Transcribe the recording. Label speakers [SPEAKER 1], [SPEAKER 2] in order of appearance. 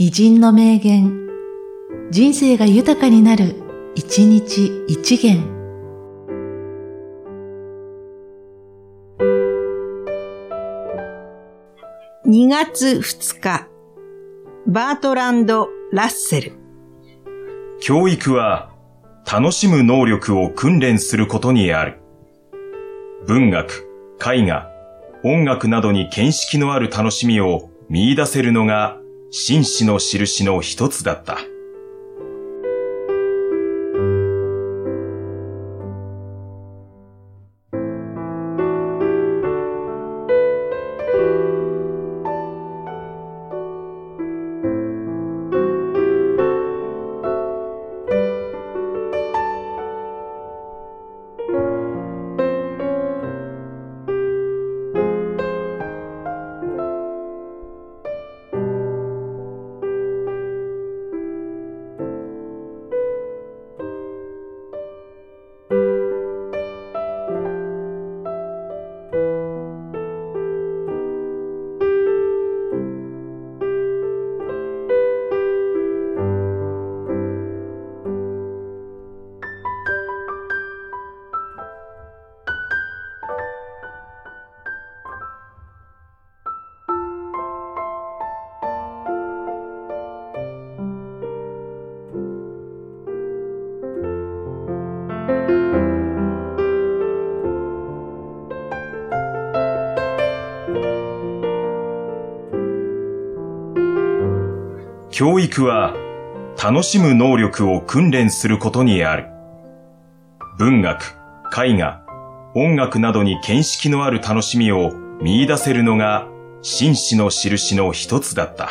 [SPEAKER 1] 偉人の名言、人生が豊かになる、一日一元。
[SPEAKER 2] 2月2日、バートランド・ラッセル。
[SPEAKER 3] 教育は楽しむ能力を訓練することにある。文学、絵画、音楽などに見識のある楽しみを見出せるのが紳士の印の一つだった。教育は楽しむ能力を訓練することにある。文学、絵画、音楽などに見識のある楽しみを見出せるのが紳士の印の一つだった。